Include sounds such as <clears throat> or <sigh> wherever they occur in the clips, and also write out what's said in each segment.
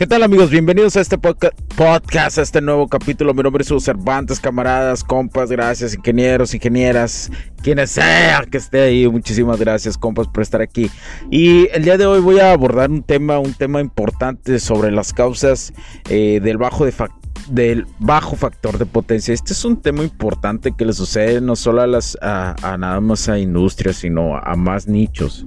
¿Qué tal amigos? Bienvenidos a este podcast, a este nuevo capítulo. Mi nombre es Sus Cervantes, camaradas, compas, gracias, ingenieros, ingenieras, quienes sea que esté ahí. Muchísimas gracias, compas, por estar aquí. Y el día de hoy voy a abordar un tema, un tema importante sobre las causas eh, del bajo de factor del bajo factor de potencia. Este es un tema importante que le sucede no solo a las a, nada más a industrias, sino a, más nichos.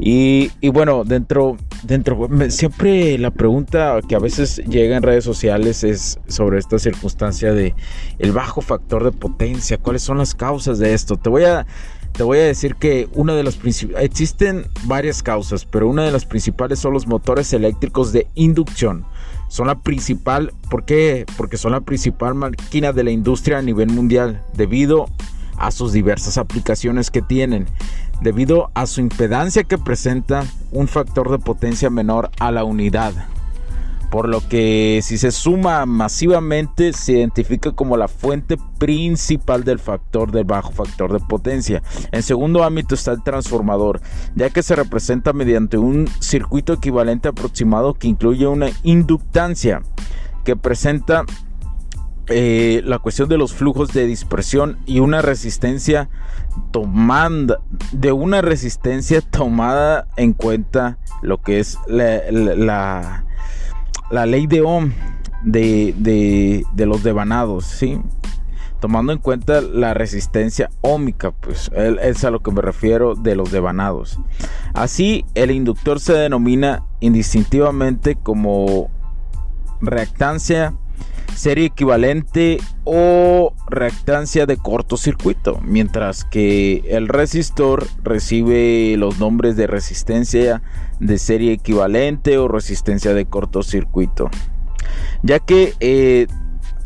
Y, bueno, dentro, dentro, siempre la pregunta que a veces llega en redes sociales es sobre esta circunstancia de el bajo factor de potencia. ¿Cuáles son las causas de esto? Te voy a te voy a decir que una de las principales existen varias causas, pero una de las principales son los motores eléctricos de inducción son la principal, ¿por qué? Porque son la principal máquina de la industria a nivel mundial debido a sus diversas aplicaciones que tienen, debido a su impedancia que presenta un factor de potencia menor a la unidad por lo que si se suma masivamente se identifica como la fuente principal del factor de bajo factor de potencia. En segundo ámbito está el transformador, ya que se representa mediante un circuito equivalente aproximado que incluye una inductancia que presenta eh, la cuestión de los flujos de dispersión y una resistencia tomando de una resistencia tomada en cuenta lo que es la la ley de Ohm de, los devanados, ¿sí? Tomando en cuenta la resistencia ómica, pues es a lo que me refiero de los devanados. Así, el inductor se denomina indistintivamente como reactancia serie equivalente o reactancia de cortocircuito, mientras que el resistor recibe los nombres de resistencia de serie equivalente o resistencia de cortocircuito. Ya que eh,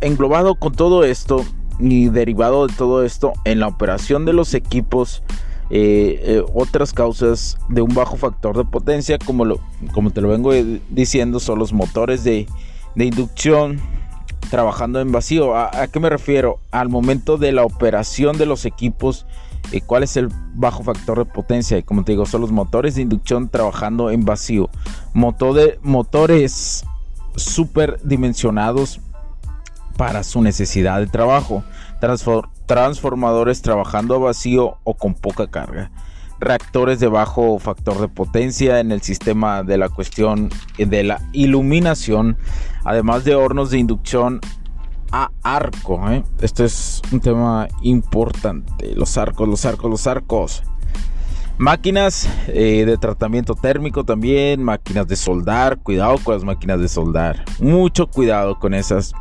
englobado con todo esto y derivado de todo esto en la operación de los equipos, eh, eh, otras causas de un bajo factor de potencia, como, lo, como te lo vengo diciendo, son los motores de, de inducción, trabajando en vacío. ¿A, qué me refiero? Al momento de la operación de los equipos, eh, ¿cuál es el bajo factor de potencia? Y como te digo, son los motores de inducción trabajando en vacío. de, motores super dimensionados para su necesidad de trabajo. transformadores trabajando a vacío o con poca carga reactores de bajo factor de potencia en el sistema de la cuestión de la iluminación, además de hornos de inducción a arco. ¿eh? Esto es un tema importante. Los arcos, los arcos, los arcos. Máquinas eh, de tratamiento térmico también, máquinas de soldar, cuidado con las máquinas de soldar, mucho cuidado con esas,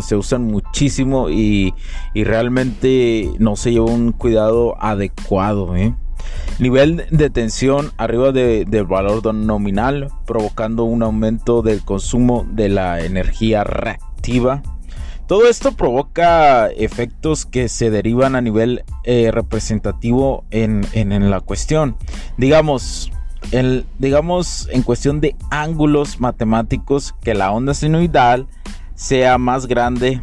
se usan muchísimo y, realmente no se lleva un cuidado adecuado. ¿eh? Nivel de tensión arriba del valor nominal, provocando un aumento del consumo de la energía reactiva. Todo esto provoca efectos que se derivan a nivel eh, representativo en, la cuestión. Digamos, el, digamos, en cuestión de ángulos matemáticos, que la onda sinoidal sea más grande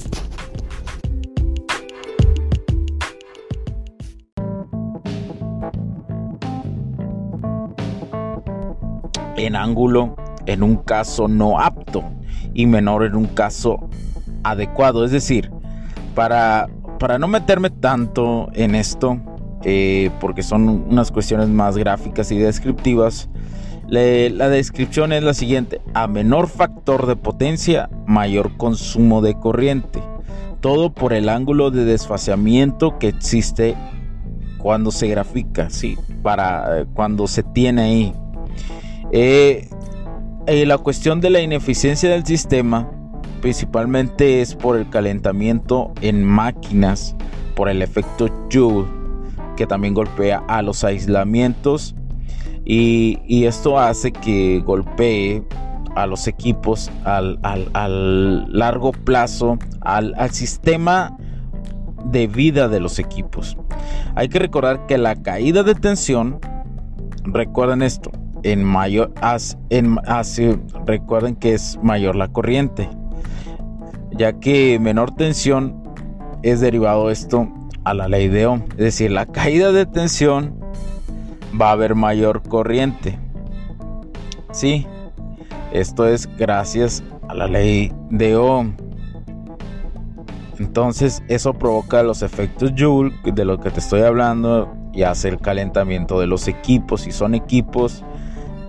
En ángulo en un caso no apto y menor en un caso adecuado. Es decir, para, para no meterme tanto en esto, eh, porque son unas cuestiones más gráficas y descriptivas, la descripción es la siguiente. A menor factor de potencia, mayor consumo de corriente. Todo por el ángulo de desfaseamiento que existe cuando se grafica, sí, para cuando se tiene ahí. Eh, eh, la cuestión de la ineficiencia del sistema principalmente es por el calentamiento en máquinas, por el efecto Joule, que también golpea a los aislamientos y, esto hace que golpee a los equipos al, largo plazo, al, sistema de vida de los equipos. Hay que recordar que la caída de tensión, recuerden esto, en mayor, en, recuerden que es mayor la corriente, ya que menor tensión es derivado esto a la ley de Ohm, es decir, la caída de tensión va a haber mayor corriente. Sí, esto es gracias a la ley de Ohm. Entonces eso provoca los efectos Joule de lo que te estoy hablando y hace el calentamiento de los equipos. Y son equipos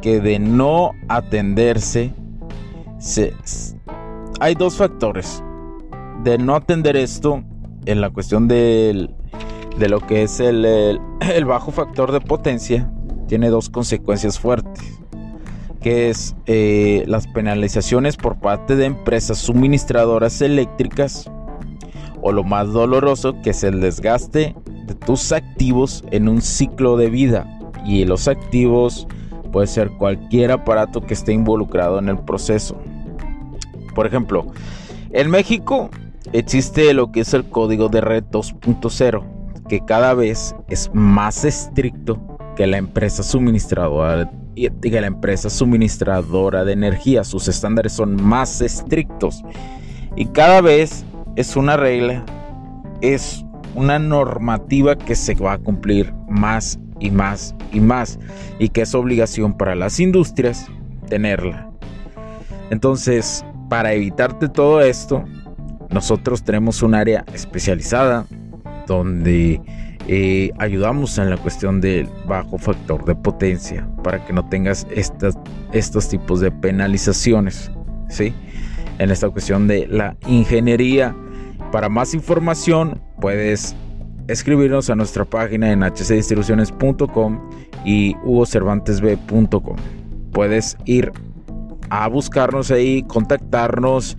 que de no atenderse, hay dos factores. De no atender esto en la cuestión del de lo que es <clears throat> el, bajo factor de potencia tiene dos consecuencias fuertes, que es eh, las penalizaciones por parte de empresas suministradoras eléctricas o lo más doloroso que es el desgaste de tus activos en un ciclo de vida y los activos puede ser cualquier aparato que esté involucrado en el proceso. Por ejemplo, en México existe lo que es el código de red 2.0 que cada vez es más estricto que la empresa suministradora que la empresa suministradora de energía. Sus estándares son más estrictos y cada vez es una regla, es una normativa que se va a cumplir más y más y más y que es obligación para las industrias tenerla. Entonces, para evitarte todo esto, nosotros tenemos un área especializada donde eh, ayudamos en la cuestión del bajo factor de potencia para que no tengas estas, estos tipos de penalizaciones, ¿sí? En esta cuestión de la ingeniería. Para más información puedes escribirnos a nuestra página en hcdistribuciones.com y hugocervantesb.com. Puedes ir a buscarnos ahí, contactarnos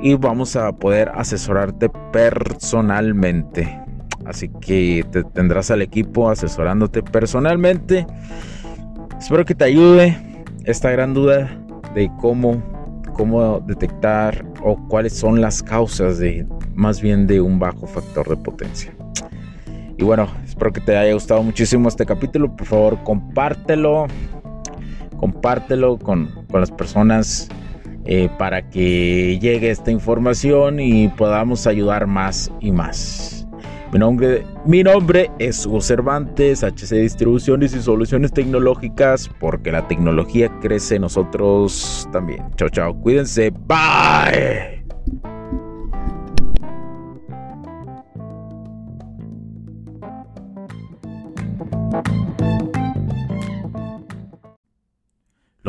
y vamos a poder asesorarte personalmente. Así que te tendrás al equipo asesorándote personalmente. Espero que te ayude esta gran duda de cómo, cómo detectar o cuáles son las causas de más bien de un bajo factor de potencia. Y bueno, espero que te haya gustado muchísimo este capítulo. Por favor, compártelo. Compártelo con, con las personas eh, para que llegue esta información y podamos ayudar más y más. Mi nombre, mi nombre es Hugo Cervantes, HC Distribuciones y Soluciones Tecnológicas, porque la tecnología crece nosotros también. Chao, chao, cuídense, bye.